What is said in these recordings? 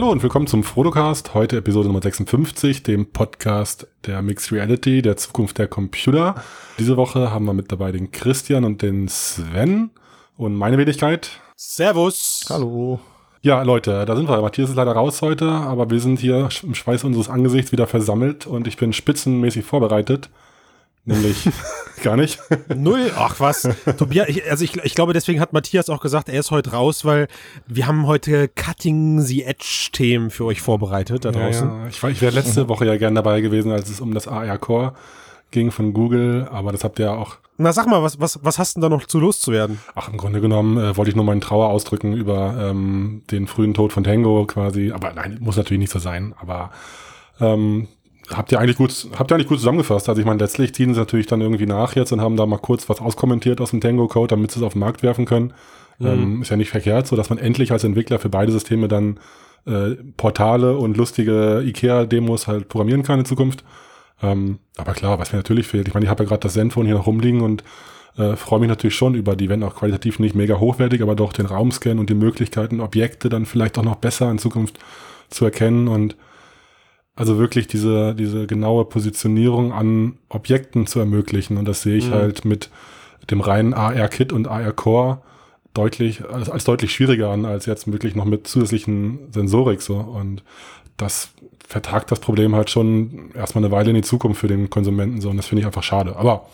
Hallo und willkommen zum Frodocast, heute Episode Nummer 56, dem Podcast der Mixed Reality, der Zukunft der Computer. Diese Woche haben wir mit dabei den Christian und den Sven und meine Wenigkeit. Servus. Hallo. Ja, Leute, da sind wir. Matthias ist leider raus heute, aber wir sind hier im Schweiß unseres Angesichts wieder versammelt und ich bin spitzenmäßig vorbereitet. Nämlich gar nicht. Null? Ach was. Tobias, ich, also ich, ich glaube, deswegen hat Matthias auch gesagt, er ist heute raus, weil wir haben heute Cutting the Edge-Themen für euch vorbereitet da draußen. Ja, ja. Ich, war, ich wäre letzte Woche ja gern dabei gewesen, als es um das AR Core ging von Google, aber das habt ihr ja auch. Na sag mal, was, was, was hast denn da noch zu loszuwerden? Ach, im Grunde genommen äh, wollte ich nur meinen Trauer ausdrücken über ähm, den frühen Tod von Tango quasi. Aber nein, muss natürlich nicht so sein. Aber ähm, habt ihr eigentlich gut, habt ihr eigentlich gut zusammengefasst. Also ich meine, letztlich ziehen sie natürlich dann irgendwie nach jetzt und haben da mal kurz was auskommentiert aus dem Tango-Code, damit sie es auf den Markt werfen können. Mhm. Ähm, ist ja nicht verkehrt, so dass man endlich als Entwickler für beide Systeme dann äh, Portale und lustige IKEA-Demos halt programmieren kann in Zukunft. Ähm, aber klar, was mir natürlich fehlt, ich meine, ich habe ja gerade das Zenfone hier noch rumliegen und äh, freue mich natürlich schon über die, wenn auch qualitativ nicht mega hochwertig, aber doch den Raumscan und die Möglichkeiten, Objekte dann vielleicht auch noch besser in Zukunft zu erkennen und also wirklich diese, diese genaue Positionierung an Objekten zu ermöglichen. Und das sehe ich mhm. halt mit dem reinen AR-Kit und AR-Core deutlich, als, als deutlich schwieriger an, als jetzt wirklich noch mit zusätzlichen Sensorik so. Und das vertagt das Problem halt schon erstmal eine Weile in die Zukunft für den Konsumenten so und das finde ich einfach schade. Aber.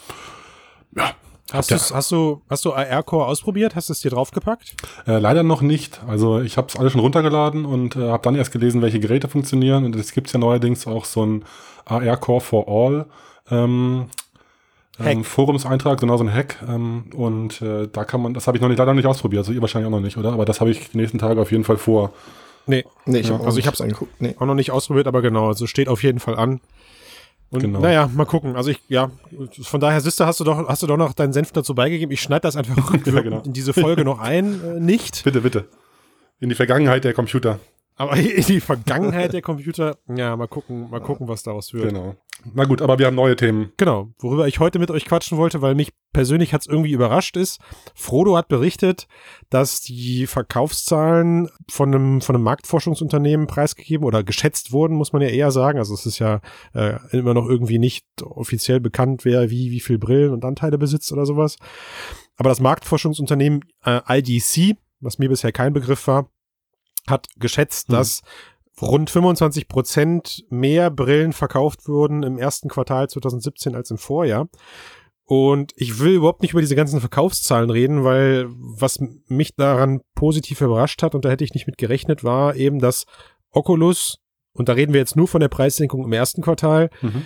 Hast, ja. hast du hast du AR Core ausprobiert? Hast du es dir draufgepackt? Äh, leider noch nicht. Also ich habe es alles schon runtergeladen und äh, habe dann erst gelesen, welche Geräte funktionieren. Und es gibt ja neuerdings auch so ein AR Core for All ähm, ähm, Forumseintrag, genau so ein Hack. Ähm, und äh, da kann man, das habe ich noch nicht leider nicht ausprobiert. Also ihr wahrscheinlich auch noch nicht, oder? Aber das habe ich die nächsten Tage auf jeden Fall vor. Nee, nee ich ja, hab, also ich habe es angeguckt. Nee. Auch noch nicht ausprobiert, aber genau, also steht auf jeden Fall an. Und genau. naja, mal gucken. Also ich, ja, von daher, Sister, hast du doch, hast du doch noch deinen Senf dazu beigegeben. Ich schneide das einfach ja, genau. in diese Folge noch ein, äh, nicht. Bitte, bitte. In die Vergangenheit der Computer. Aber die Vergangenheit der Computer, ja, mal gucken, mal gucken, was daraus wird. Genau. Na gut, aber wir haben neue Themen. Genau, worüber ich heute mit euch quatschen wollte, weil mich persönlich hat's irgendwie überrascht ist. Frodo hat berichtet, dass die Verkaufszahlen von einem, von einem Marktforschungsunternehmen preisgegeben oder geschätzt wurden, muss man ja eher sagen. Also es ist ja äh, immer noch irgendwie nicht offiziell bekannt, wer wie, wie viel Brillen und Anteile besitzt oder sowas. Aber das Marktforschungsunternehmen äh, IDC, was mir bisher kein Begriff war, hat geschätzt, mhm. dass rund 25 Prozent mehr Brillen verkauft wurden im ersten Quartal 2017 als im Vorjahr. Und ich will überhaupt nicht über diese ganzen Verkaufszahlen reden, weil was mich daran positiv überrascht hat, und da hätte ich nicht mit gerechnet, war eben, dass Oculus, und da reden wir jetzt nur von der Preissenkung im ersten Quartal, mhm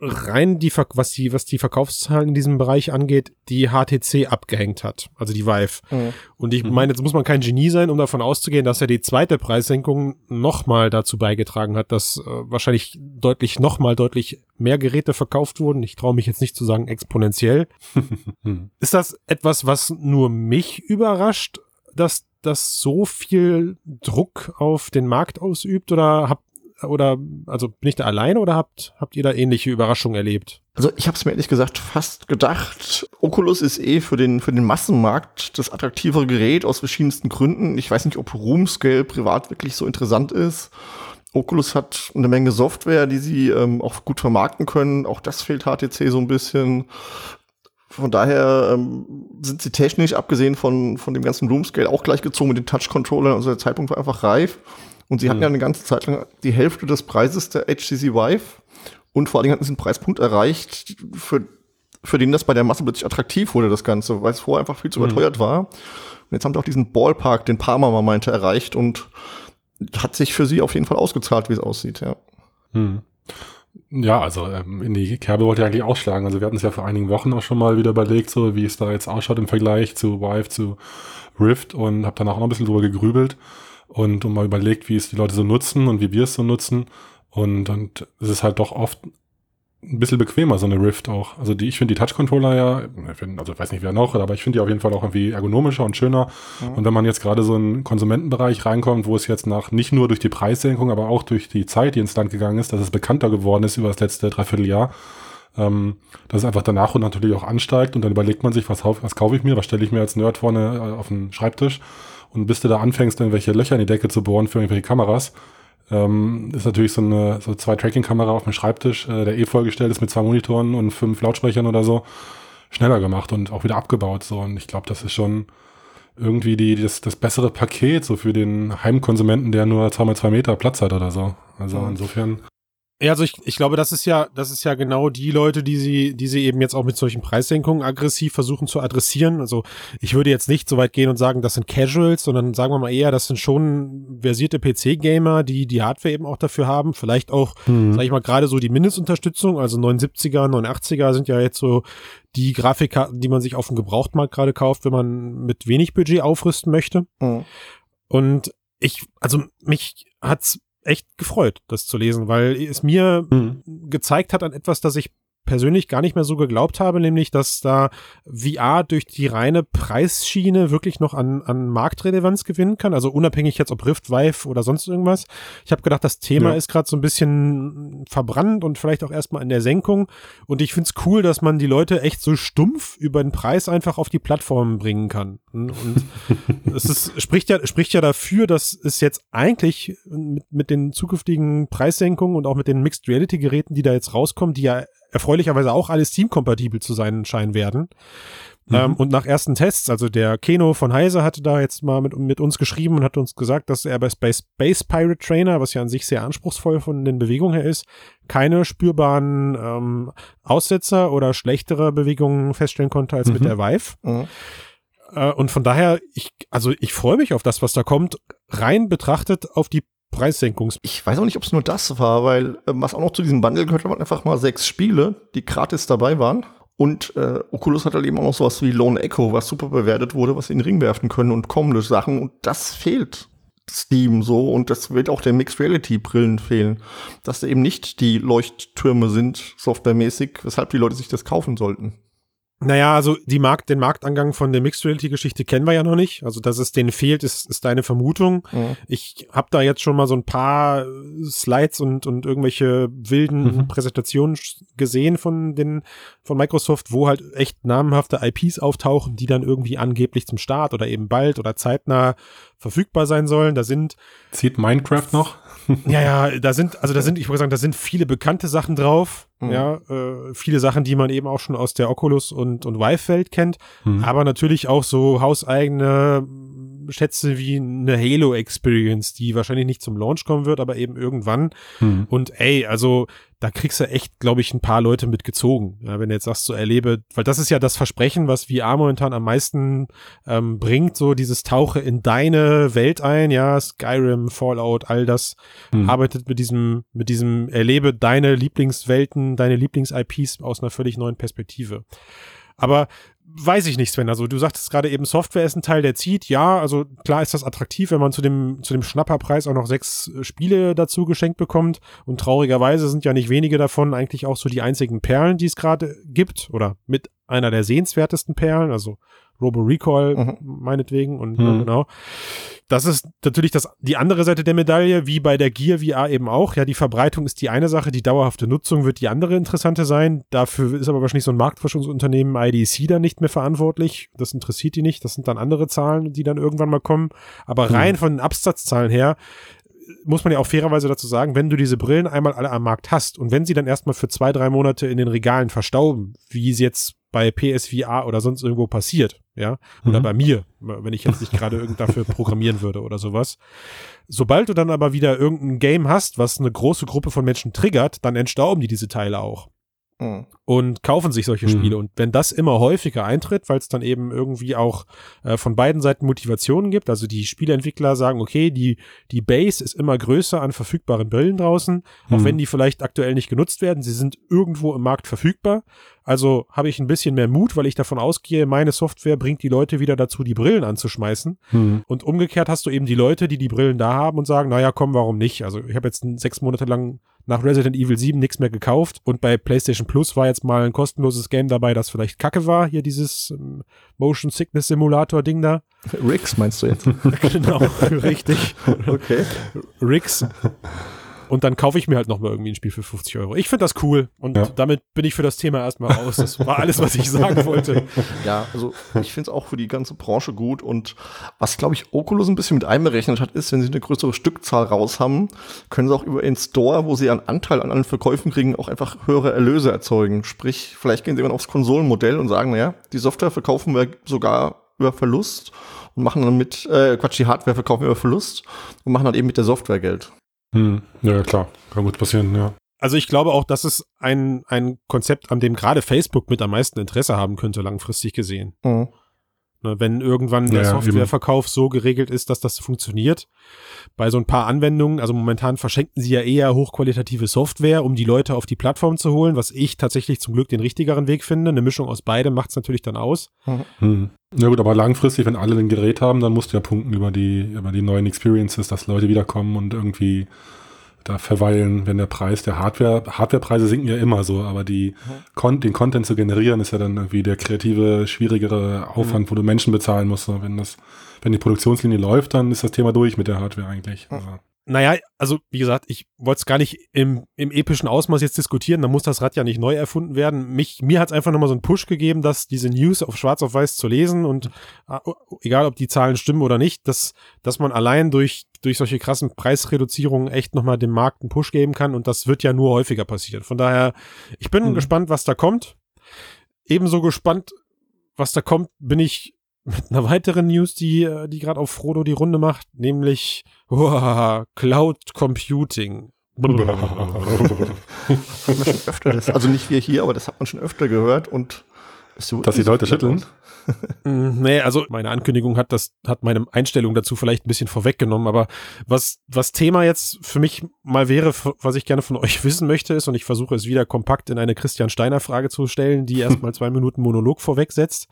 rein die, was die, was die Verkaufszahlen in diesem Bereich angeht, die HTC abgehängt hat, also die Vive. Mhm. Und ich mhm. meine, jetzt muss man kein Genie sein, um davon auszugehen, dass er die zweite Preissenkung nochmal dazu beigetragen hat, dass äh, wahrscheinlich deutlich, nochmal deutlich mehr Geräte verkauft wurden. Ich traue mich jetzt nicht zu sagen exponentiell. Ist das etwas, was nur mich überrascht, dass das so viel Druck auf den Markt ausübt oder habt oder also bin ich da alleine oder habt habt ihr da ähnliche Überraschungen erlebt? Also ich habe es mir ehrlich gesagt fast gedacht. Oculus ist eh für den für den Massenmarkt das attraktivere Gerät aus verschiedensten Gründen. Ich weiß nicht, ob Roomscale privat wirklich so interessant ist. Oculus hat eine Menge Software, die sie ähm, auch gut vermarkten können. Auch das fehlt HTC so ein bisschen. Von daher ähm, sind sie technisch, abgesehen von, von dem ganzen Roomscale, auch gleichgezogen mit den Touch-Controllern. Also der Zeitpunkt war einfach reif. Und sie hatten hm. ja eine ganze Zeit lang die Hälfte des Preises der HTC Vive. Und vor allen Dingen hatten sie einen Preispunkt erreicht, für, für den das bei der Masse plötzlich attraktiv wurde, das Ganze, weil es vorher einfach viel zu hm. überteuert war. Und jetzt haben sie auch diesen Ballpark, den Parma mal meinte, erreicht und hat sich für sie auf jeden Fall ausgezahlt, wie es aussieht, ja. Hm. Ja, also ähm, in die Kerbe wollte ich eigentlich ausschlagen. Also wir hatten es ja vor einigen Wochen auch schon mal wieder überlegt, so wie es da jetzt ausschaut im Vergleich zu Vive, zu Rift und habe danach auch noch ein bisschen drüber gegrübelt und, und mal überlegt, wie es die Leute so nutzen und wie wir es so nutzen. Und, und es ist halt doch oft ein bisschen bequemer, so eine Rift auch. Also die, ich finde die Touch-Controller ja, also ich weiß nicht wer noch, aber ich finde die auf jeden Fall auch irgendwie ergonomischer und schöner. Mhm. Und wenn man jetzt gerade so in den Konsumentenbereich reinkommt, wo es jetzt nach, nicht nur durch die Preissenkung, aber auch durch die Zeit, die ins Land gegangen ist, dass es bekannter geworden ist über das letzte Dreivierteljahr, ähm, dass es einfach danach und natürlich auch ansteigt und dann überlegt man sich, was, was kaufe ich mir, was stelle ich mir als Nerd vorne äh, auf den Schreibtisch Und bis du da anfängst, irgendwelche Löcher in die Decke zu bohren für irgendwelche Kameras, ähm, ist natürlich so eine so zwei Tracking-Kamera auf dem Schreibtisch, äh, der eh vollgestellt ist mit zwei Monitoren und fünf Lautsprechern oder so, schneller gemacht und auch wieder abgebaut. So. Und ich glaube, das ist schon irgendwie die, das, das bessere Paket so für den Heimkonsumenten, der nur 2x2 Meter Platz hat oder so. Also insofern ja, also ich, ich glaube, das ist ja, das ist ja genau die Leute, die sie, die sie eben jetzt auch mit solchen Preissenkungen aggressiv versuchen zu adressieren. Also ich würde jetzt nicht so weit gehen und sagen, das sind Casuals, sondern sagen wir mal eher, das sind schon versierte PC-Gamer, die die Hardware eben auch dafür haben. Vielleicht auch, mhm. sag ich mal, gerade so die Mindestunterstützung, also 79er, 89er sind ja jetzt so die Grafikkarten, die man sich auf dem Gebrauchtmarkt gerade kauft, wenn man mit wenig Budget aufrüsten möchte. Mhm. Und ich, also mich hat's echt gefreut, das zu lesen, weil es mir mhm. gezeigt hat an etwas, das ich persönlich gar nicht mehr so geglaubt habe, nämlich dass da VR durch die reine Preisschiene wirklich noch an, an Marktrelevanz gewinnen kann, also unabhängig jetzt ob Rift, Vive oder sonst irgendwas. Ich habe gedacht, das Thema ja. ist gerade so ein bisschen verbrannt und vielleicht auch erstmal in der Senkung und ich finde es cool, dass man die Leute echt so stumpf über den Preis einfach auf die Plattform bringen kann. Und es ist, spricht ja spricht ja dafür, dass es jetzt eigentlich mit, mit den zukünftigen Preissenkungen und auch mit den Mixed Reality Geräten, die da jetzt rauskommen, die ja erfreulicherweise auch alles teamkompatibel zu sein scheinen werden. Mhm. Ähm, und nach ersten Tests, also der Keno von Heise hatte da jetzt mal mit, mit uns geschrieben und hat uns gesagt, dass er bei Space, Space Pirate Trainer, was ja an sich sehr anspruchsvoll von den Bewegungen her ist, keine spürbaren ähm, Aussetzer oder schlechtere Bewegungen feststellen konnte als mhm. mit der Vive. Mhm. Äh, und von daher, ich, also ich freue mich auf das, was da kommt, rein betrachtet auf die Preissenkungs. Ich weiß auch nicht, ob es nur das war, weil äh, was auch noch zu diesem Bundle gehört, waren einfach mal sechs Spiele, die gratis dabei waren. Und äh, Oculus hat halt eben auch noch sowas wie Lone Echo, was super bewertet wurde, was sie in den Ring werfen können und kommende Sachen. Und das fehlt Steam so und das wird auch der Mixed Reality Brillen fehlen, dass da eben nicht die Leuchttürme sind, softwaremäßig, weshalb die Leute sich das kaufen sollten. Naja, also die Markt, den Marktangang von der Mixed Reality-Geschichte kennen wir ja noch nicht. Also, dass es denen fehlt, ist, ist deine Vermutung. Mhm. Ich habe da jetzt schon mal so ein paar Slides und, und irgendwelche wilden mhm. Präsentationen gesehen von den von Microsoft, wo halt echt namenhafte IPs auftauchen, die dann irgendwie angeblich zum Start oder eben bald oder zeitnah verfügbar sein sollen. Da sind zieht Minecraft noch? ja, ja, da sind also da sind ich wollte sagen, da sind viele bekannte Sachen drauf. Mhm. Ja, äh, viele Sachen, die man eben auch schon aus der Oculus und, und Vive-Welt kennt, mhm. aber natürlich auch so hauseigene Schätze wie eine Halo Experience, die wahrscheinlich nicht zum Launch kommen wird, aber eben irgendwann. Mhm. Und ey, also da kriegst du echt, glaube ich, ein paar Leute mitgezogen. Ja, wenn du jetzt sagst, so erlebe, weil das ist ja das Versprechen, was VR momentan am meisten ähm, bringt, so dieses Tauche in deine Welt ein, ja, Skyrim, Fallout, all das mhm. arbeitet mit diesem, mit diesem erlebe deine Lieblingswelten, deine Lieblings-IPs aus einer völlig neuen Perspektive. Aber weiß ich nicht, Sven. Also du sagtest gerade eben, Software ist ein Teil, der zieht. Ja, also klar ist das attraktiv, wenn man zu dem, zu dem Schnapperpreis auch noch sechs äh, Spiele dazu geschenkt bekommt. Und traurigerweise sind ja nicht wenige davon eigentlich auch so die einzigen Perlen, die es gerade gibt. Oder mit einer der sehenswertesten Perlen. Also Robo Recall mhm. meinetwegen und mhm. genau. Das ist natürlich das, die andere Seite der Medaille, wie bei der Gear VR eben auch. Ja, die Verbreitung ist die eine Sache, die dauerhafte Nutzung wird die andere interessante sein. Dafür ist aber wahrscheinlich so ein Marktforschungsunternehmen IDC dann nicht mehr verantwortlich. Das interessiert die nicht. Das sind dann andere Zahlen, die dann irgendwann mal kommen. Aber mhm. rein von den Absatzzahlen her muss man ja auch fairerweise dazu sagen, wenn du diese Brillen einmal alle am Markt hast und wenn sie dann erstmal für zwei, drei Monate in den Regalen verstauben, wie es jetzt bei PSVR oder sonst irgendwo passiert, ja, oder mhm. bei mir, wenn ich jetzt nicht gerade irgend dafür programmieren würde oder sowas. Sobald du dann aber wieder irgendein Game hast, was eine große Gruppe von Menschen triggert, dann entstauben die diese Teile auch. Mhm. Und kaufen sich solche Spiele. Mhm. Und wenn das immer häufiger eintritt, weil es dann eben irgendwie auch äh, von beiden Seiten Motivationen gibt, also die Spieleentwickler sagen, okay, die, die Base ist immer größer an verfügbaren Brillen draußen, mhm. auch wenn die vielleicht aktuell nicht genutzt werden, sie sind irgendwo im Markt verfügbar. Also habe ich ein bisschen mehr Mut, weil ich davon ausgehe, meine Software bringt die Leute wieder dazu, die Brillen anzuschmeißen. Mhm. Und umgekehrt hast du eben die Leute, die die Brillen da haben und sagen, naja, komm, warum nicht? Also ich habe jetzt sechs Monate lang nach Resident Evil 7 nichts mehr gekauft und bei PlayStation Plus war jetzt mal ein kostenloses Game dabei, das vielleicht kacke war. Hier dieses ähm, Motion Sickness Simulator Ding da. Rix meinst du jetzt? genau, richtig. Okay. Rix. Und dann kaufe ich mir halt nochmal irgendwie ein Spiel für 50 Euro. Ich finde das cool und Ja. damit bin ich für das Thema erstmal raus. Das war alles, was ich sagen wollte. Ja, also ich finde es auch für die ganze Branche gut. Und was, glaube ich, Oculus ein bisschen mit einberechnet hat, ist, wenn sie eine größere Stückzahl raus haben, können sie auch über ihren Store, wo sie einen Anteil an allen Verkäufen kriegen, auch einfach höhere Erlöse erzeugen. Sprich, vielleicht gehen sie dann aufs Konsolenmodell und sagen, naja, die Software verkaufen wir sogar über Verlust und machen dann mit, äh, Quatsch, die Hardware verkaufen wir über Verlust und machen dann eben mit der Software Geld. Hm. Ja, klar. Kann gut passieren, ja. Also ich glaube auch, das ist ein, ein Konzept, an dem gerade Facebook mit am meisten Interesse haben könnte, langfristig gesehen. Mhm. Ne, wenn irgendwann der Ja, Softwareverkauf so geregelt ist, dass das funktioniert. Bei so ein paar Anwendungen, also momentan verschenken sie ja eher hochqualitative Software, um die Leute auf die Plattform zu holen, was ich tatsächlich zum Glück den richtigeren Weg finde. Eine Mischung aus beidem macht es natürlich dann aus. Hm. Ja gut, aber langfristig, wenn alle ein Gerät haben, dann musst du ja punkten über die, über die neuen Experiences, dass Leute wiederkommen und irgendwie da verweilen, wenn der Preis der Hardware, Hardwarepreise sinken ja immer so, aber die, Con den Content zu generieren ist ja dann irgendwie der kreative, schwierigere Aufwand, wo du Menschen bezahlen musst. So, Wenn das, wenn die Produktionslinie läuft, dann ist das Thema durch mit der Hardware eigentlich. Also, Naja, also wie gesagt, ich wollte es gar nicht im, im epischen Ausmaß jetzt diskutieren, da muss das Rad ja nicht neu erfunden werden. Mich, mir hat es einfach nochmal so einen Push gegeben, dass diese News auf schwarz auf weiß zu lesen und äh, egal ob die Zahlen stimmen oder nicht, dass, dass man allein durch, durch solche krassen Preisreduzierungen echt nochmal dem Markt einen Push geben kann und das wird ja nur häufiger passieren. Von daher, ich bin Mhm. gespannt, was da kommt. Ebenso gespannt, was da kommt, bin ich mit einer weiteren News, die, äh, die gerade auf Frodo die Runde macht, nämlich uah, Cloud Computing. Das, also nicht wir hier, aber das hat man schon öfter gehört und wird Dass die so Leute schütteln? Mm, Nee, also meine Ankündigung hat das, hat meine Einstellung dazu vielleicht ein bisschen vorweggenommen, aber was, was Thema jetzt für mich mal wäre, was ich gerne von euch wissen möchte, ist, und ich versuche es wieder kompakt in eine Christian Steiner Frage zu stellen, die erstmal zwei Minuten Monolog vorwegsetzt.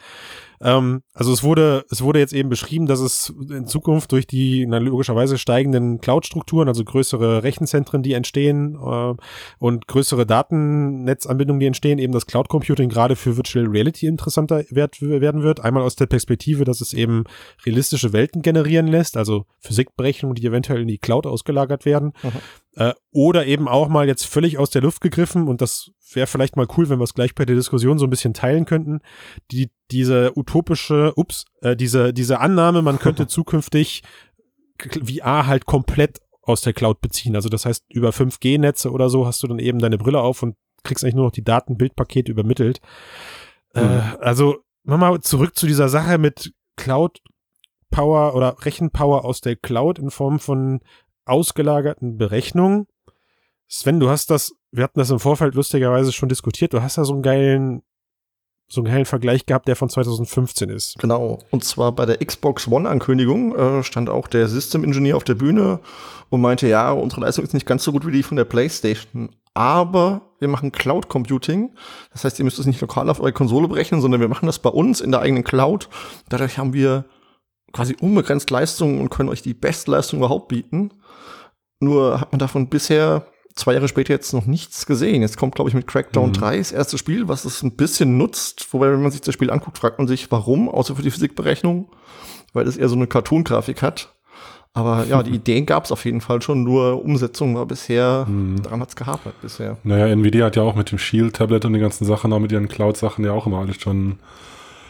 Ähm, also es wurde, es wurde jetzt eben beschrieben, dass es in Zukunft durch die na, logischerweise steigenden Cloud-Strukturen, also größere Rechenzentren, die entstehen äh, und größere Datennetzanbindungen, die entstehen, eben das Cloud Computing gerade für Virtual Reality interessanter werd, werden wird. Einmal aus der Perspektive, dass es eben realistische Welten generieren lässt, also Physikberechnungen, die eventuell in die Cloud ausgelagert werden. Äh, oder eben auch mal jetzt völlig aus der Luft gegriffen, und das wäre vielleicht mal cool, wenn wir es gleich bei der Diskussion so ein bisschen teilen könnten, die, diese utopische, ups, äh, diese, diese Annahme, man könnte zukünftig VR halt komplett aus der Cloud beziehen. Also das heißt, über 5G-Netze oder so hast du dann eben deine Brille auf und kriegst eigentlich nur noch die Daten, Bildpakete übermittelt. Äh, also, mach mal zurück zu dieser Sache mit Cloud Power oder Rechenpower aus der Cloud in Form von ausgelagerten Berechnungen. Sven, du hast das, wir hatten das im Vorfeld lustigerweise schon diskutiert, du hast da so einen geilen, so einen geilen Vergleich gehabt, der von 2015 ist. Genau. Und zwar bei der Xbox One-Ankündigung äh, stand auch der System Engineer auf der Bühne und meinte, ja, unsere Leistung ist nicht ganz so gut wie die von der PlayStation. Aber wir machen Cloud Computing. Das heißt, ihr müsst es nicht lokal auf eure Konsole berechnen, sondern wir machen das bei uns in der eigenen Cloud. Dadurch haben wir quasi unbegrenzt Leistung und können euch die Bestleistung überhaupt bieten. Nur hat man davon bisher zwei Jahre später jetzt noch nichts gesehen. Jetzt kommt, glaube ich, mit Crackdown Mhm. 3 das erste Spiel, was es ein bisschen nutzt. Wobei, wenn man sich das Spiel anguckt, fragt man sich, warum, außer für die Physikberechnung, weil es eher so eine Cartoon-Grafik hat. Aber ja, die Ideen gab es auf jeden Fall schon, nur Umsetzung war bisher, Mhm. daran hat es gehapert bisher. Naja, Nvidia hat ja auch mit dem Shield-Tablet und den ganzen Sachen, auch mit ihren Cloud-Sachen ja auch immer alles schon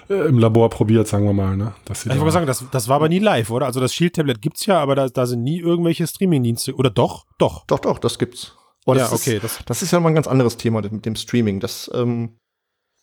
äh, im Labor probiert, sagen wir mal. Ne? Dass sie Ich da- wollte sagen, das, das war aber nie live, oder? Also das Shield-Tablet gibt's ja, aber da, da sind nie irgendwelche Streaming-Dienste. Oder doch? Doch. Doch, doch, das gibt's. Ja, das okay. Ist, Das, das ist ja mal ein ganz anderes Thema mit dem Streaming. Das, ähm,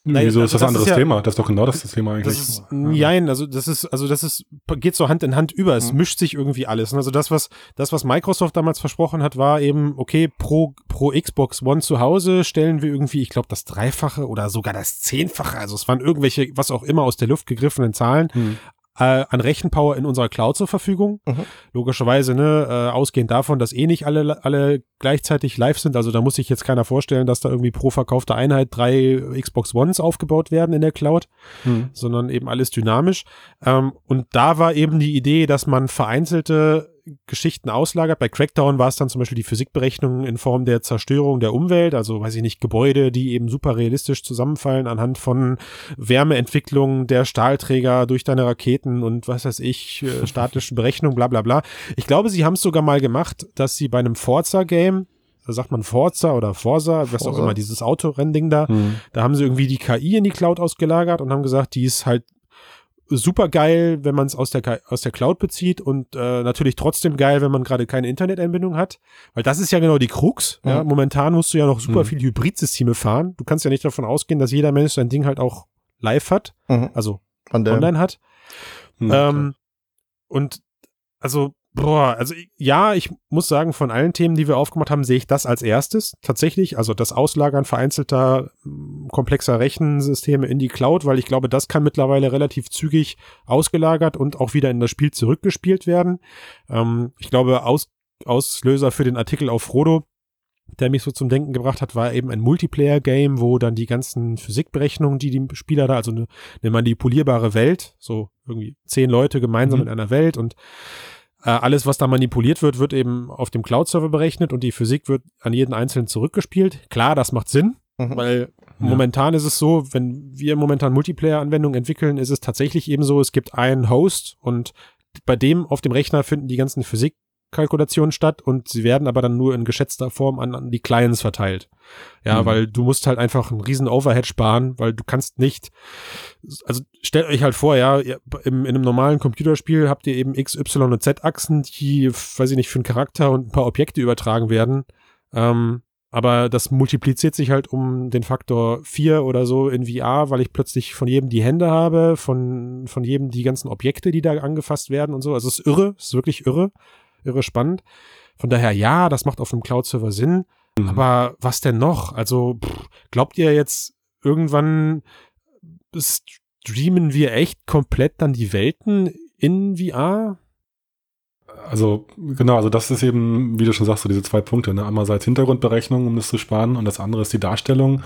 Nein, Wieso also ist das das ein anderes ist ja- Thema? Das ist doch genau das Thema eigentlich. das ist, nein, also das ist, also das ist, geht so Hand in Hand über. Es Mhm. mischt sich irgendwie alles. Also das, was, das, was Microsoft damals versprochen hat, war eben, okay, pro, pro Xbox One zu Hause stellen wir irgendwie, ich glaube, das Dreifache oder sogar das Zehnfache. Also es waren irgendwelche, was auch immer aus der Luft gegriffenen Zahlen. Hm. Äh, an Rechenpower in unserer Cloud zur Verfügung. Mhm. Logischerweise, ne, äh, ausgehend davon, dass eh nicht alle, alle gleichzeitig live sind. Also da muss sich jetzt keiner vorstellen, dass da irgendwie pro verkaufte Einheit drei Xbox Ones aufgebaut werden in der Cloud, Hm. sondern eben alles dynamisch. Ähm, und da war eben die Idee, dass man vereinzelte Geschichten auslagert. Bei Crackdown war es dann zum Beispiel die Physikberechnung in Form der Zerstörung der Umwelt, also weiß ich nicht, Gebäude, die eben super realistisch zusammenfallen anhand von Wärmeentwicklung der Stahlträger durch deine Raketen und was weiß ich, äh, statischen Berechnungen, bla bla bla. Ich glaube, sie haben es sogar mal gemacht, dass sie bei einem Forza-Game da sagt man Forza oder Forza, was auch immer, dieses Autorending da. Hm. Da haben sie irgendwie die KI in die Cloud ausgelagert und haben gesagt, die ist halt super geil, wenn man es aus der, aus der Cloud bezieht und äh, natürlich trotzdem geil, wenn man gerade keine Internetanbindung hat. Weil das ist ja genau die Krux. Ja? Mhm. Momentan musst du ja noch super Mhm. viele Hybridsysteme fahren. Du kannst ja nicht davon ausgehen, dass jeder Mensch sein Ding halt auch live hat, Mhm. also online hat. Hm, Ähm, und also, boah, also ja, ich muss sagen, von allen Themen, die wir aufgemacht haben, sehe ich das als erstes tatsächlich. Also das Auslagern vereinzelter mh, komplexer Rechensysteme in die Cloud, weil ich glaube, das kann mittlerweile relativ zügig ausgelagert und auch wieder in das Spiel zurückgespielt werden. Ähm, ich glaube, Aus, Auslöser für den Artikel auf Frodo der mich so zum Denken gebracht hat, war eben ein Multiplayer-Game, wo dann die ganzen Physikberechnungen, die die Spieler da, also eine, eine manipulierbare Welt, so irgendwie zehn Leute gemeinsam Mhm. in einer Welt und äh, alles, was da manipuliert wird, wird eben auf dem Cloud-Server berechnet und die Physik wird an jeden Einzelnen zurückgespielt. Klar, das macht Sinn, Mhm. weil Ja. momentan ist es so, wenn wir momentan Multiplayer-Anwendungen entwickeln, ist es tatsächlich eben so, es gibt einen Host und bei dem auf dem Rechner finden die ganzen Physikkalkulationen statt und sie werden aber dann nur in geschätzter Form an, an die Clients verteilt. Ja, Mhm. weil du musst halt einfach einen riesen Overhead sparen, weil du kannst nicht, also stellt euch halt vor, ja, ihr- im, in einem normalen Computerspiel habt ihr eben X, Y und Z-Achsen, die, weiß ich nicht, für einen Charakter und ein paar Objekte übertragen werden. Ähm, aber das multipliziert sich halt um den Faktor 4 oder so in VR, weil ich plötzlich von jedem die Hände habe, von, von jedem die ganzen Objekte, die da angefasst werden und so. Also es ist irre, es ist wirklich irre, irre spannend. Von daher, ja, das macht auf einem Cloud-Server Sinn. Mhm. Aber was denn noch? Also, pff, glaubt ihr jetzt irgendwann streamen wir echt komplett dann die Welten in VR? Also, genau, also das ist eben, wie du schon sagst, so diese zwei Punkte. Ne? Einerseits Hintergrundberechnung, um das zu sparen, und das andere ist die Darstellung.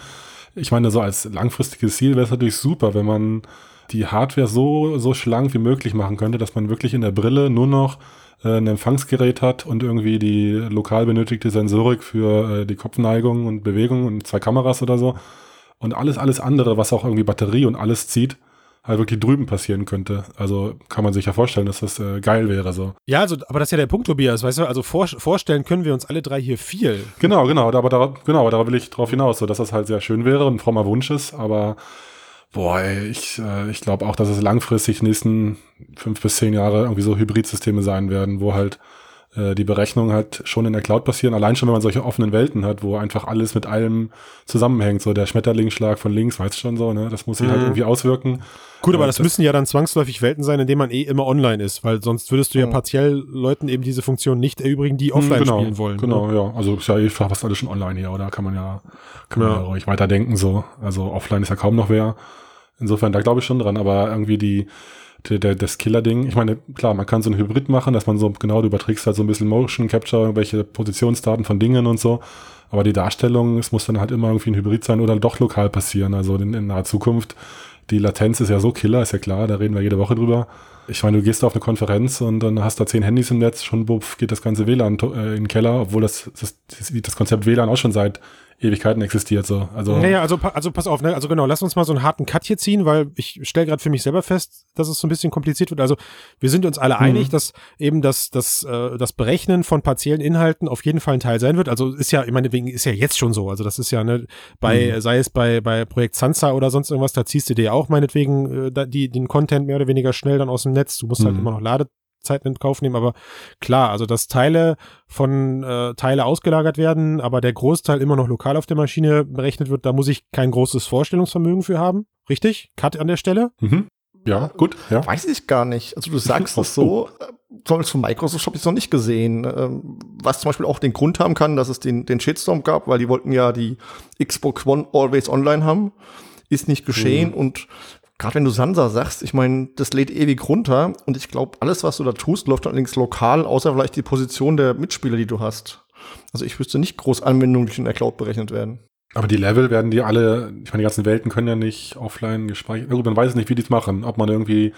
Ich meine, so als langfristiges Ziel wäre es natürlich super, wenn man die Hardware so, so schlank wie möglich machen könnte, dass man wirklich in der Brille nur noch äh, ein Empfangsgerät hat und irgendwie die lokal benötigte Sensorik für äh, die Kopfneigung und Bewegung und zwei Kameras oder so. Und alles, alles andere, was auch irgendwie Batterie und alles zieht, halt wirklich drüben passieren könnte. Also kann man sich ja vorstellen, dass das äh, geil wäre so. Ja, also, aber das ist ja der Punkt, Tobias, weißt du, also vor, vorstellen können wir uns alle drei hier viel. Genau, genau, aber da, genau, aber da will ich drauf hinaus, so dass das halt sehr schön wäre und ein frommer Wunsch ist, aber boah, ey, ich, äh, ich glaube auch, dass es langfristig nächsten fünf bis zehn Jahre irgendwie so Hybridsysteme sein werden, wo halt äh, die Berechnungen halt schon in der Cloud passieren, allein schon, wenn man solche offenen Welten hat, wo einfach alles mit allem zusammenhängt, so der Schmetterlingsschlag von links, weißt schon so, ne, das muss sich halt Mhm. irgendwie auswirken. Gut, aber das, das- müssen ja dann zwangsläufig Welten sein, in denen man eh immer online ist, weil sonst würdest du ja Mhm. partiell Leuten eben diese Funktion nicht erübrigen, die offline genau, spielen wollen. Genau, Ne? ja. Also ist ja eh fast alles schon online hier, oder? Kann man ja, kann man Ja. ja ruhig weiterdenken so. Also offline ist ja kaum noch wer. Insofern, da glaube ich schon dran, aber irgendwie die, der, der, das Killer-Ding, ich meine, klar, man kann so einen Hybrid machen, dass man so, genau, du überträgst halt so ein bisschen Motion Capture, irgendwelche Positionsdaten von Dingen und so. Aber die Darstellung, es muss dann halt immer irgendwie ein Hybrid sein oder doch lokal passieren. Also in, in naher Zukunft, die Latenz ist ja so Killer, ist ja klar, da reden wir jede Woche drüber. Ich meine, du gehst auf eine Konferenz und dann hast da zehn Handys im Netz, schon buff, geht das ganze WLAN äh, in den Keller, obwohl das, das, das Konzept WLAN auch schon seit Ewigkeiten existiert. So. Also, Naja, also, also pass auf, ne? Also genau, lass uns mal so einen harten Cut hier ziehen, weil ich stelle gerade für mich selber fest, dass es so ein bisschen kompliziert wird. Also wir sind uns alle einig, dass eben das, das, äh, das Berechnen von partiellen Inhalten auf jeden Fall ein Teil sein wird. Also ist ja, ich meine, wegen ist ja jetzt schon so. Also das ist ja, ne, bei, Mhm. sei es bei, bei Projekt Sansa oder sonst irgendwas, da ziehst du dir auch meinetwegen äh, die, den Content mehr oder weniger schnell dann aus dem Netz. Du musst halt Mhm. immer noch Ladezeiten in Kauf nehmen, aber klar, also dass Teile von äh, Teile ausgelagert werden, aber der Großteil immer noch lokal auf der Maschine berechnet wird, da muss ich kein großes Vorstellungsvermögen für haben. Richtig? Cut an der Stelle? Mhm. Ja, gut. Ja. Weiß ich gar nicht. Also du sagst das so, äh, zumindest von Microsoft habe ich es noch nicht gesehen. Ähm, Was zum Beispiel auch den Grund haben kann, dass es den, den Shitstorm gab, weil die wollten ja die Xbox One Always Online haben. Ist nicht geschehen und gerade wenn du Sansa sagst, ich meine, das lädt ewig runter und ich glaube, alles, was du da tust, läuft allerdings lokal, außer vielleicht die Position der Mitspieler, die du hast. Also ich wüsste nicht groß Anwendungen, die in der Cloud berechnet werden. Aber die Level werden die alle, ich meine, die ganzen Welten können ja nicht offline gespeichert. Gut, man weiß nicht, wie die es machen. Ob man irgendwie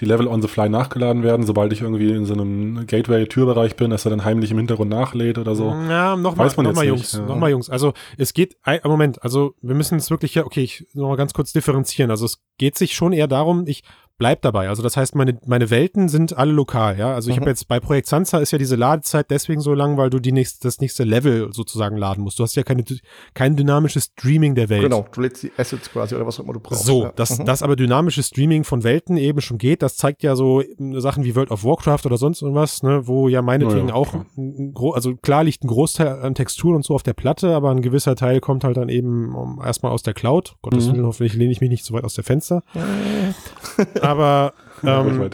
die Level on the fly nachgeladen werden, sobald ich irgendwie in so einem Gateway-Türbereich bin, dass er dann heimlich im Hintergrund nachlädt oder so. Ja, nochmal, Weiß man noch mal, jetzt Jungs, ja. nochmal, Jungs. Also es geht, Moment, also wir müssen es wirklich, okay, ich noch mal ganz kurz differenzieren. Also es geht sich schon eher darum, ich bleib dabei. Also das heißt, meine, meine Welten sind alle lokal, ja. Also ich Mhm. habe jetzt bei Projekt Sansa ist ja diese Ladezeit deswegen so lang, weil du die nächste, das nächste Level sozusagen laden musst. Du hast ja keine, kein dynamisches Streaming der Welt. Genau, du lädst die Assets quasi oder was auch immer du brauchst. So, ja. dass Mhm. das aber dynamische Streaming von Welten eben schon geht, das zeigt ja so Sachen wie World of Warcraft oder sonst irgendwas, ne, wo ja meinetwegen Ja, ja, auch, klar. also klar liegt ein Großteil an Texturen und so auf der Platte, aber ein gewisser Teil kommt halt dann eben erstmal aus der Cloud. Gottes Mhm. Willen, hoffentlich lehne ich mich nicht so weit aus der Fenster. aber ähm,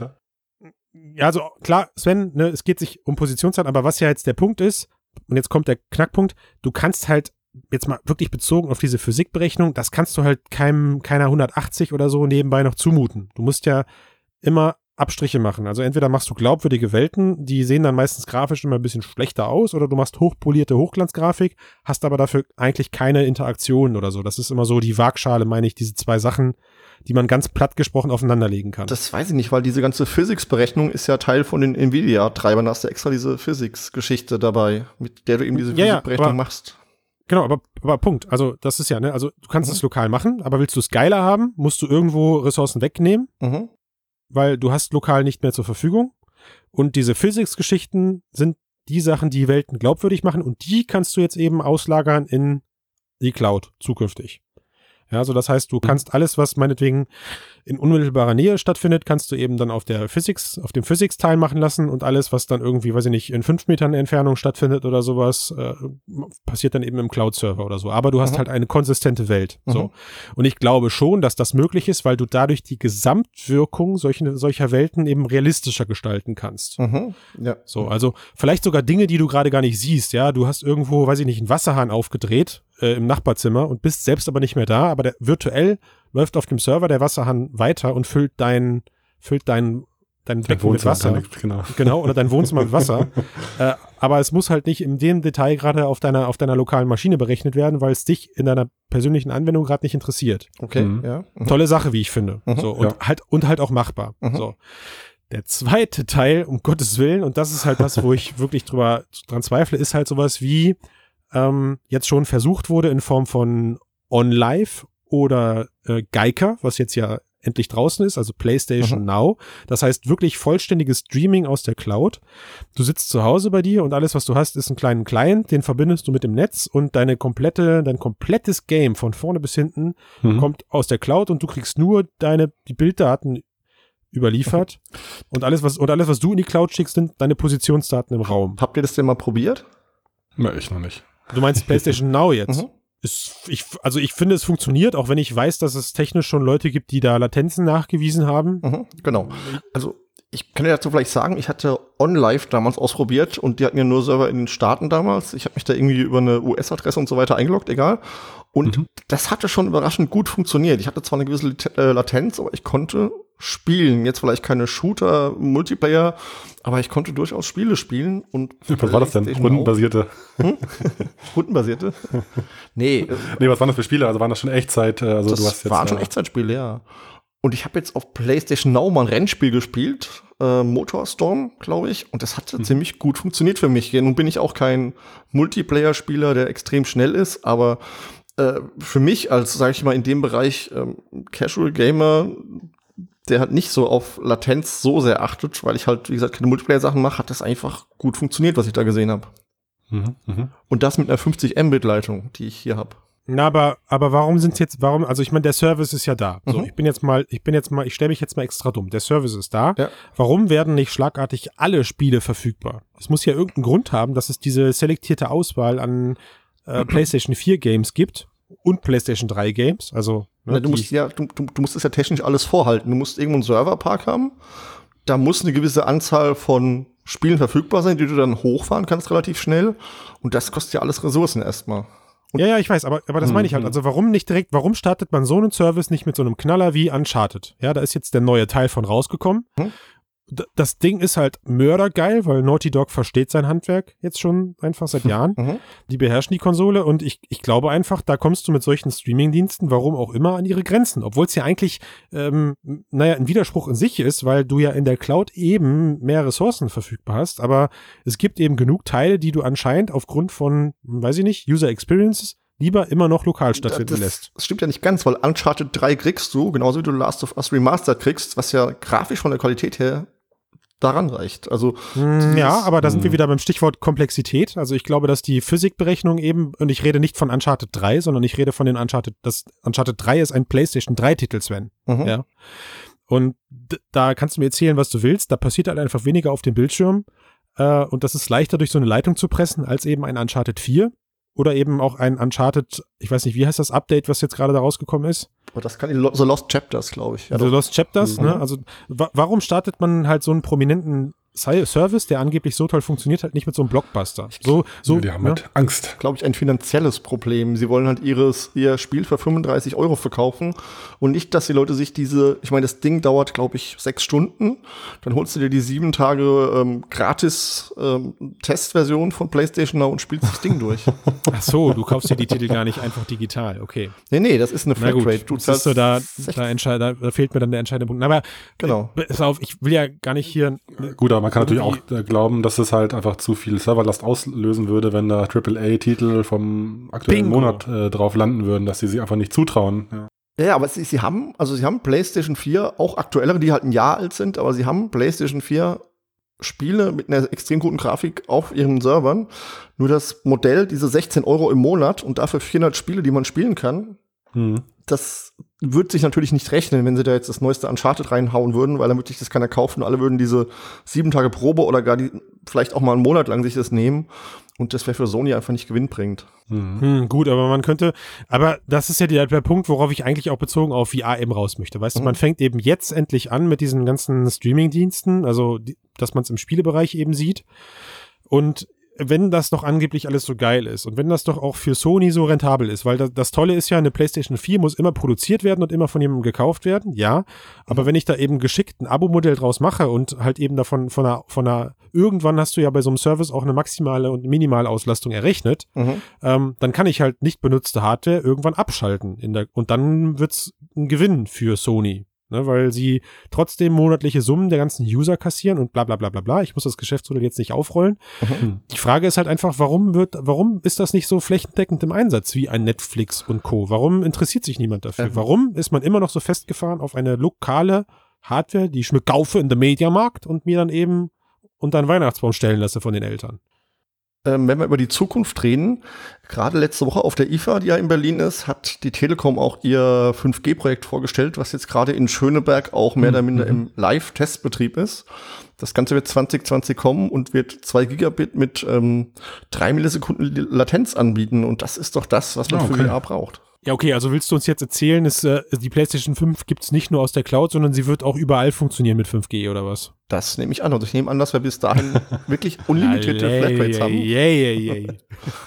ja, also klar, Sven, ne, es geht sich um Positionszeit, aber was ja jetzt der Punkt ist, und jetzt kommt der Knackpunkt, du kannst halt jetzt mal wirklich bezogen auf diese Physikberechnung, das kannst du halt keinem, keiner 180 oder so nebenbei noch zumuten. Du musst ja immer Abstriche machen. Also entweder machst du glaubwürdige Welten, die sehen dann meistens grafisch immer ein bisschen schlechter aus, oder du machst hochpolierte Hochglanzgrafik, hast aber dafür eigentlich keine Interaktionen oder so. Das ist immer so die Waagschale, meine ich, diese zwei Sachen, die man ganz platt gesprochen aufeinanderlegen kann. Das weiß ich nicht, weil diese ganze Physics-Berechnung ist ja Teil von den Nvidia-Treibern. Da hast du extra diese Physics-Geschichte dabei, mit der du eben diese Ja, ja, Physikberechnung aber- machst. Genau, aber, aber Punkt. Also, das ist ja, ne, also du kannst Mhm. es lokal machen, aber willst du es geiler haben, musst du irgendwo Ressourcen wegnehmen, Mhm. weil du hast lokal nicht mehr zur Verfügung. Und diese Physics-Geschichten sind die Sachen, die Welten glaubwürdig machen und die kannst du jetzt eben auslagern in die Cloud zukünftig. Ja, also das heißt, du kannst alles, was meinetwegen in unmittelbarer Nähe stattfindet, kannst du eben dann auf der Physics, auf dem Physics-Teil machen lassen und alles, was dann irgendwie, weiß ich nicht, in fünf Metern Entfernung stattfindet oder sowas, äh, passiert dann eben im Cloud-Server oder so. Aber du hast Mhm. halt eine konsistente Welt. So. Mhm. Und ich glaube schon, dass das möglich ist, weil du dadurch die Gesamtwirkung solcher, solcher Welten eben realistischer gestalten kannst. Mhm. Ja. So, also vielleicht sogar Dinge, die du gerade gar nicht siehst, ja. Du hast irgendwo, weiß ich nicht, einen Wasserhahn aufgedreht äh, im Nachbarzimmer und bist selbst aber nicht mehr da, aber der, virtuell läuft auf dem Server der Wasserhahn weiter und füllt dein, füllt dein, dein Becken mit Wohnzimmer Wasser. Genau. Genau, oder dein Wohnzimmer mit Wasser. äh, aber es muss halt nicht in dem Detail gerade auf deiner, auf deiner lokalen Maschine berechnet werden, weil es dich in deiner persönlichen Anwendung gerade nicht interessiert. Okay, Mhm. ja. Mhm. Tolle Sache, wie ich finde. Mhm. So, und Ja. halt, und halt auch machbar. Mhm. So. Der zweite Teil, um Gottes Willen, und das ist halt das, wo ich wirklich drüber dran zweifle, ist halt sowas wie ähm, jetzt schon versucht wurde in Form von OnLive oder äh, Geiker, was jetzt ja endlich draußen ist, also PlayStation Mhm. Now. Das heißt wirklich vollständiges Streaming aus der Cloud. Du sitzt zu Hause bei dir und alles, was du hast, ist einen kleinen Client, den verbindest du mit dem Netz und deine komplette, dein komplettes Game von vorne bis hinten Mhm. kommt aus der Cloud und du kriegst nur deine die Bilddaten überliefert und alles was und alles was du in die Cloud schickst sind deine Positionsdaten im Raum. Habt ihr das denn mal probiert? Na, ich noch nicht. Du meinst PlayStation Now jetzt? Mhm. Ist, ich, also ich finde es funktioniert, auch wenn ich weiß, dass es technisch schon Leute gibt, die da Latenzen nachgewiesen haben. Mhm. Genau. Also ich kann dir dazu vielleicht sagen, ich hatte OnLive damals ausprobiert und die hatten ja nur Server in den Staaten damals. Ich habe mich da irgendwie über eine US-Adresse und so weiter eingeloggt, egal. Und Mhm. das hatte schon überraschend gut funktioniert. Ich hatte zwar eine gewisse äh, Latenz, aber ich konnte spielen. Jetzt vielleicht keine Shooter, Multiplayer, aber ich konnte durchaus Spiele spielen. Und Was war das denn? PlayStation Now- Rundenbasierte. Rundenbasierte? nee, äh, Nee, was waren das für Spiele? Also waren das schon Echtzeit? äh, Also das du hast jetzt waren schon äh, Echtzeitspiele, ja. Und ich habe jetzt auf PlayStation Now mal ein Rennspiel gespielt, äh, Motorstorm, glaube ich, und das hat Mhm. ziemlich gut funktioniert für mich. Nun bin ich auch kein Multiplayer-Spieler, der extrem schnell ist, aber äh, für mich als, sage ich mal, in dem Bereich ähm, Casual Gamer, der halt nicht so auf Latenz so sehr achtet, weil ich halt, wie gesagt, keine Multiplayer-Sachen mache, hat das einfach gut funktioniert, was ich da gesehen habe. Mhm, mhm. Und das mit einer 50 Mbit-Leitung, die ich hier habe. Na, aber, aber warum sind jetzt, warum, also ich meine, der Service ist ja da. So, Mhm. ich bin jetzt mal, ich bin jetzt mal, ich stelle mich jetzt mal extra dumm. Der Service ist da. Ja. Warum werden nicht schlagartig alle Spiele verfügbar? Es muss ja irgendeinen Grund haben, dass es diese selektierte Auswahl an äh, PlayStation 4 Games gibt und PlayStation 3 Games. Also, ne, Na, du musst ja, du, du, musst es ja technisch alles vorhalten. Du musst irgendwo einen Serverpark haben. Da muss eine gewisse Anzahl von Spielen verfügbar sein, die du dann hochfahren kannst relativ schnell. Und das kostet ja alles Ressourcen erstmal. Ja, ja, ich weiß, aber, aber das meine ich halt. Mhm. Also warum nicht direkt, warum startet man so einen Service nicht mit so einem Knaller wie Uncharted? Ja, da ist jetzt der neue Teil von rausgekommen. Mhm. Das Ding ist halt mördergeil, weil Naughty Dog versteht sein Handwerk jetzt schon einfach seit Jahren. Mhm. Die beherrschen die Konsole und ich, ich glaube einfach, da kommst du mit solchen Streamingdiensten, warum auch immer, an ihre Grenzen. Obwohl es ja eigentlich, ähm, naja, ein Widerspruch in sich ist, weil du ja in der Cloud eben mehr Ressourcen verfügbar hast, aber es gibt eben genug Teile, die du anscheinend aufgrund von, weiß ich nicht, User Experiences lieber immer noch lokal stattfinden das, lässt. Das stimmt ja nicht ganz, weil Uncharted 3 kriegst du, genauso wie du Last of Us Remastered kriegst, was ja grafisch von der Qualität her daran reicht. Also hm, ja, aber da sind wir hm. wieder beim Stichwort Komplexität. Also ich glaube, dass die Physikberechnung eben, und ich rede nicht von Uncharted 3, sondern ich rede von den Uncharted, das Uncharted 3 ist ein PlayStation 3 Titel, Sven. Mhm. Ja. Und da kannst du mir erzählen, was du willst. Da passiert halt einfach weniger auf dem Bildschirm. Äh, und das ist leichter durch so eine Leitung zu pressen als eben ein Uncharted 4 oder eben auch ein Uncharted, ich weiß nicht, wie heißt das Update, was jetzt gerade da rausgekommen ist? Aber das kann in The Lost Chapters, glaube ich. Ja, The Lost Chapters, mhm. ne? Also wa warum startet man halt so einen prominenten Service, der angeblich so toll funktioniert, halt nicht mit so einem Blockbuster. So, so, ja, die haben ja. halt Angst. Glaube ich, ein finanzielles Problem. Sie wollen halt ihres, ihr Spiel für 35 Euro verkaufen und nicht, dass die Leute sich diese, ich meine, das Ding dauert, glaube ich, sechs Stunden. Dann holst du dir die sieben Tage ähm, gratis ähm, Testversion von PlayStation Now und spielst das Ding durch. Ach so, du kaufst dir die Titel gar nicht einfach digital, okay. Nee, nee, das ist eine Flatrate. Du zahlst so, da, da, da, fehlt mir dann der entscheidende Punkt. Aber genau. Äh, pass auf, ich will ja gar nicht hier. Gut, aber man kann natürlich auch äh, glauben, dass es halt einfach zu viel Serverlast auslösen würde, wenn da AAA-Titel vom aktuellen Bingo. Monat äh, drauf landen würden, dass sie sich einfach nicht zutrauen. Ja. Ja, aber sie, sie haben, also sie haben PlayStation 4, auch aktuellere, die halt ein Jahr alt sind, aber sie haben PlayStation 4 Spiele mit einer extrem guten Grafik auf ihren Servern. Nur das Modell, diese 16 Euro im Monat und dafür 400 Spiele, die man spielen kann, hm. Das wird sich natürlich nicht rechnen, wenn sie da jetzt das neueste Uncharted reinhauen würden, weil dann würde sich das keiner kaufen. Alle würden diese sieben Tage Probe oder gar die, vielleicht auch mal einen Monat lang sich das nehmen. Und das wäre für Sony einfach nicht gewinnbringend. Mhm. Hm, gut, aber man könnte, aber das ist ja der, der, Punkt, worauf ich eigentlich auch bezogen auf VR eben raus möchte. Weißt mhm. du, man fängt eben jetzt endlich an mit diesen ganzen Streaming-Diensten, also die, dass man es im Spielebereich eben sieht. Und wenn das doch angeblich alles so geil ist und wenn das doch auch für Sony so rentabel ist, weil das, das, Tolle ist ja, eine PlayStation 4 muss immer produziert werden und immer von jemandem gekauft werden, ja. Aber mhm. wenn ich da eben geschickt ein Abo-Modell draus mache und halt eben davon von einer, von einer, irgendwann hast du ja bei so einem Service auch eine maximale und minimale Auslastung errechnet, mhm. ähm, dann kann ich halt nicht benutzte Hardware irgendwann abschalten in der, und dann wird's ein Gewinn für Sony ne, weil sie trotzdem monatliche Summen der ganzen User kassieren und bla bla bla bla bla. Ich muss das Geschäftsmodell jetzt nicht aufrollen. Mhm. Die Frage ist halt einfach, warum wird, warum ist das nicht so flächendeckend im Einsatz wie ein Netflix und Co? Warum interessiert sich niemand dafür? Mhm. Warum ist man immer noch so festgefahren auf eine lokale Hardware, die ich mir kaufe in der Mediamarkt und mir dann eben unter einen Weihnachtsbaum stellen lasse von den Eltern? Ähm, wenn wir über die Zukunft reden, gerade letzte Woche auf der IFA, die ja in Berlin ist, hat die Telekom auch ihr 5G-Projekt vorgestellt, was jetzt gerade in Schöneberg auch mehr oder minder mhm. im Live-Testbetrieb ist. Das Ganze wird 2020 kommen und wird 2 Gigabit mit ähm, 3 Millisekunden Latenz anbieten. Und das ist doch das, was man oh, okay. für VR braucht. Ja, okay, also willst du uns jetzt erzählen, ist, äh, die PlayStation 5 gibt's nicht nur aus der Cloud, sondern sie wird auch überall funktionieren mit 5G oder was? Das nehme ich an. Und ich nehme an, dass wir bis dahin wirklich unlimitierte Flatrates haben. Yeah, yeah, yeah.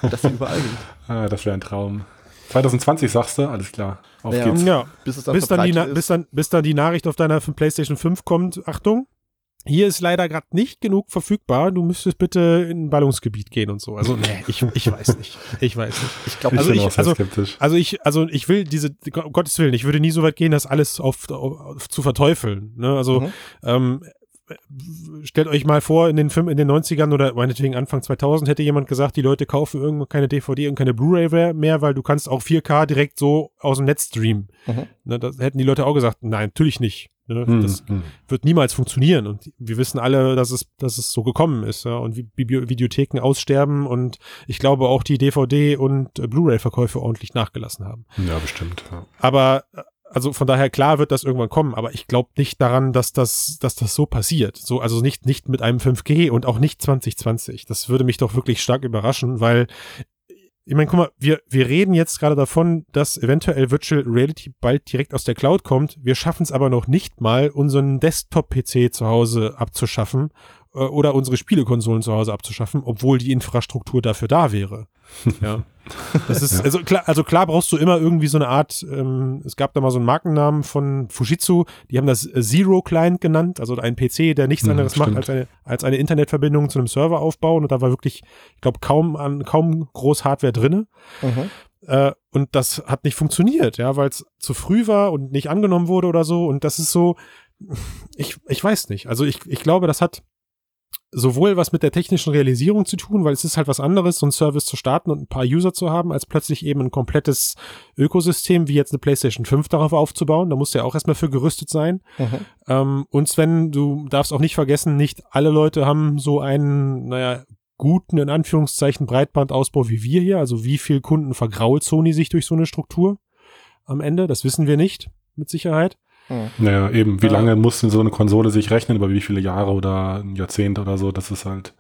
dass sie überall sind. Ah, das wäre ein Traum. 2020 sagst du, alles klar. Auf ja, geht's. Ja. Bis, dann bis, dann die, bis, dann, bis dann die Nachricht auf deiner PlayStation 5 kommt, Achtung, hier ist leider gerade nicht genug verfügbar. Du müsstest bitte in ein Ballungsgebiet gehen und so. Also, nee, ich, ich weiß nicht. Ich weiß nicht. Ich glaube, also, ich, also, also ich, also ich will diese, um Gottes Willen, ich würde nie so weit gehen, das alles auf, auf zu verteufeln. Ne? Also, mhm. ähm, stellt euch mal vor, in den Film in den 90ern oder meinetwegen Anfang 2000 hätte jemand gesagt, die Leute kaufen irgendwo keine DVD und keine Blu-ray mehr, weil du kannst auch 4K direkt so aus dem Netz streamen. Mhm. Ne, das hätten die Leute auch gesagt, nein, natürlich nicht. Ne? Mhm. Das mhm. wird niemals funktionieren. Und wir wissen alle, dass es, dass es so gekommen ist. Ja? Und wie Videotheken aussterben und ich glaube auch die DVD- und äh, Blu-ray-Verkäufe ordentlich nachgelassen haben. Ja, bestimmt. Ja. Aber also von daher klar wird das irgendwann kommen, aber ich glaube nicht daran, dass das, dass das so passiert. So, also nicht, nicht mit einem 5G und auch nicht 2020. Das würde mich doch wirklich stark überraschen, weil ich meine, guck mal, wir, wir reden jetzt gerade davon, dass eventuell Virtual Reality bald direkt aus der Cloud kommt. Wir schaffen es aber noch nicht mal, unseren Desktop-PC zu Hause abzuschaffen äh, oder unsere Spielekonsolen zu Hause abzuschaffen, obwohl die Infrastruktur dafür da wäre. Ja. Das ist, also klar, also klar brauchst du immer irgendwie so eine Art, ähm, es gab da mal so einen Markennamen von Fujitsu, die haben das Zero Client genannt, also ein PC, der nichts hm, anderes stimmt. macht, als eine, als eine Internetverbindung zu einem Server aufbauen und da war wirklich, ich glaube, kaum an, kaum groß Hardware drinne. Mhm. Äh, und das hat nicht funktioniert, ja, weil es zu früh war und nicht angenommen wurde oder so. Und das ist so, ich, ich weiß nicht. Also ich, ich glaube, das hat sowohl was mit der technischen Realisierung zu tun, weil es ist halt was anderes, so einen Service zu starten und ein paar User zu haben, als plötzlich eben ein komplettes Ökosystem wie jetzt eine PlayStation 5 darauf aufzubauen. Da musst du ja auch erstmal für gerüstet sein. Mhm. Ähm, und Sven, du darfst auch nicht vergessen, nicht alle Leute haben so einen, naja, guten, in Anführungszeichen, Breitbandausbau wie wir hier. Also wie viel Kunden vergrault Sony sich durch so eine Struktur am Ende? Das wissen wir nicht, mit Sicherheit. Naja, eben, wie Ja. lange muss denn so eine Konsole sich rechnen, über wie viele Jahre oder ein Jahrzehnt oder so, das ist halt.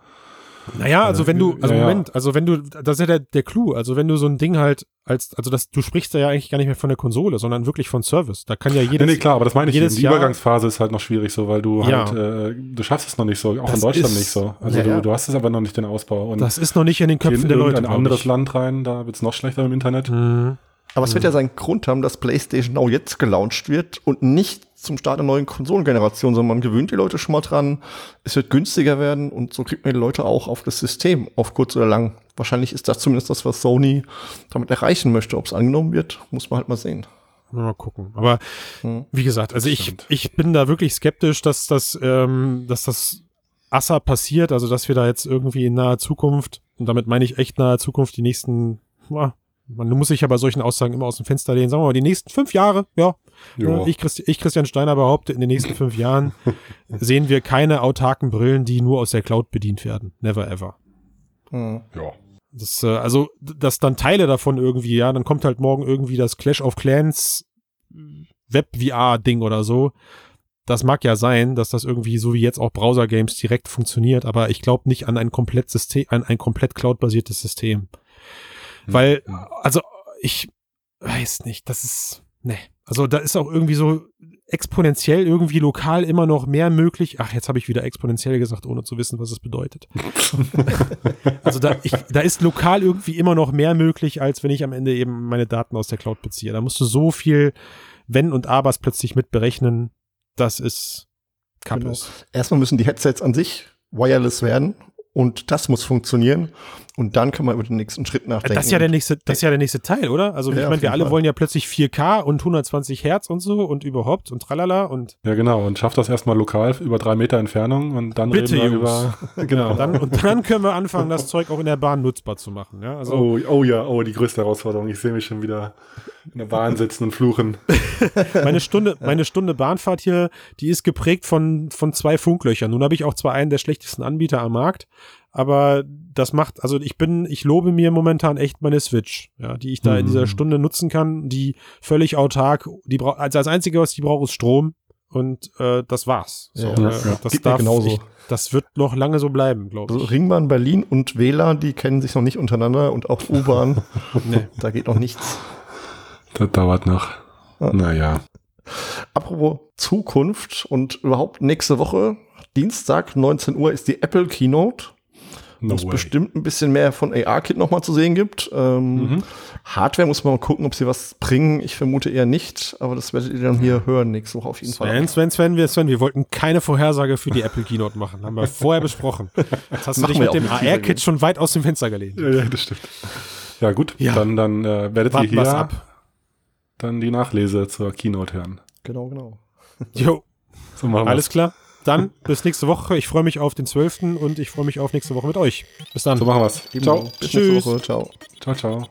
Naja, also wenn du, also Ja. Moment, also wenn du, das ist ja der, der Clou, also wenn du so ein Ding halt als, also das, du sprichst da ja eigentlich gar nicht mehr von der Konsole, sondern wirklich von Service. Da kann ja Nee, jedes, nee, klar, aber das meine ich. jedes Die Übergangsphase ist halt noch schwierig so, weil du Ja. halt, äh, du schaffst es noch nicht so, auch Das in Deutschland ist- nicht so. Also Ja, du, du hast es aber noch nicht den Ausbau. Und das ist noch nicht in den geh in Köpfen der Leute. irgendein glaub anderes. Land rein, da wird's noch schlechter im Internet. Mhm. Aber es wird ja seinen Grund haben, dass PlayStation Now jetzt gelauncht wird und nicht zum Start der neuen Konsolengeneration, sondern man gewöhnt die Leute schon mal dran. Es wird günstiger werden und so kriegt man die Leute auch auf das System, auf kurz oder lang. Wahrscheinlich ist das zumindest das, was Sony damit erreichen möchte. Ob es angenommen wird, muss man halt mal sehen. Mal gucken. Aber Hm. wie gesagt, also ich, ich bin da wirklich skeptisch, dass das, ähm, dass das Assa passiert, also dass wir da jetzt irgendwie in naher Zukunft, und damit meine ich echt naher Zukunft, die nächsten, ja, man muss sich ja bei solchen Aussagen immer aus dem Fenster lehnen, sagen wir mal, die nächsten fünf Jahre, ja. Äh, Ich, Christi ich, Christian Steiner, behaupte, in den nächsten fünf Jahren sehen wir keine autarken Brillen, die nur aus der Cloud bedient werden. Never ever. Hm. ja. Das, äh, also, dass dann Teile davon irgendwie, ja, dann kommt halt morgen irgendwie das Clash of Clans Web-VR-Ding oder so. Das mag ja sein, dass das irgendwie so wie jetzt auch Browser-Games direkt funktioniert, aber ich glaube nicht an ein komplett System, an ein komplett Cloud-basiertes System. Weil, also, ich weiß nicht, das ist, ne. Also, da ist auch irgendwie so exponentiell irgendwie lokal immer noch mehr möglich. Ach, jetzt habe ich wieder exponentiell gesagt, ohne zu wissen, was es bedeutet. also, da, ich, da ist lokal irgendwie immer noch mehr möglich, als wenn ich am Ende eben meine Daten aus der Cloud beziehe. Da musst du so viel Wenn und Abers plötzlich mit berechnen. Das ist Kappes. Erstmal müssen die Headsets an sich wireless werden und das muss funktionieren. Und dann kann man über den nächsten Schritt nachdenken. Das ist ja der nächste, das ist ja der nächste Teil, oder? Also Ja, ich meine, wir alle Fall. wollen ja plötzlich 4K und 120 Hertz und so und überhaupt und tralala und ja, genau. Und schafft das erstmal lokal über drei Meter Entfernung und dann Bitte, reden wir Jungs. über. genau. dann, und dann können wir anfangen, das Zeug auch in der Bahn nutzbar zu machen. Ja, also Oh, oh ja, oh, die größte Herausforderung. Ich sehe mich schon wieder in der Bahn sitzen und fluchen. meine Stunde, meine Stunde Bahnfahrt hier, die ist geprägt von, von zwei Funklöchern. Nun habe ich auch zwar einen der schlechtesten Anbieter am Markt, aber das macht, also ich bin, ich lobe mir momentan echt meine Switch, ja, die ich da in Mhm. dieser Stunde nutzen kann, die völlig autark, die braucht, also das Einzige, was die braucht, ist Strom und äh, das war's. So, Ja, äh, ja. das Geht darf genauso. Ich, das wird noch lange so bleiben, glaube Also ich. Ringbahn Berlin und WLAN, die kennen sich noch nicht untereinander und auch U-Bahn. Nee. Da geht noch nichts. Das dauert noch. Ja. Naja. Apropos Zukunft und überhaupt nächste Woche, Dienstag, 19 Uhr, ist die Apple Keynote. No wo es bestimmt ein bisschen mehr von AR-Kit nochmal zu sehen gibt. Ähm, Mhm. Hardware muss man mal gucken, ob sie was bringen. Ich vermute eher nicht, aber das werdet ihr dann hier hören nächste Woche auf jeden Sven, Fall. Sven, Sven, wir, Sven, wir wollten keine Vorhersage für die Apple Keynote machen. Haben wir vorher besprochen. Jetzt hast du dich mit dem AR-Kit schon weit aus dem Fenster gelehnt. Ja, ja, das stimmt. Ja, gut. Ja. Dann, dann äh, werdet Warten ihr hier ab. Dann die Nachlese zur Keynote hören. Genau, genau. Jo, So machen alles wir's. klar. Dann bis nächste Woche. Ich freue mich auf den 12. und ich freue mich auf nächste Woche mit euch. Bis dann. So machen wir's. Ciao. Bis Tschüss. nächste Woche. Ciao. Ciao, ciao.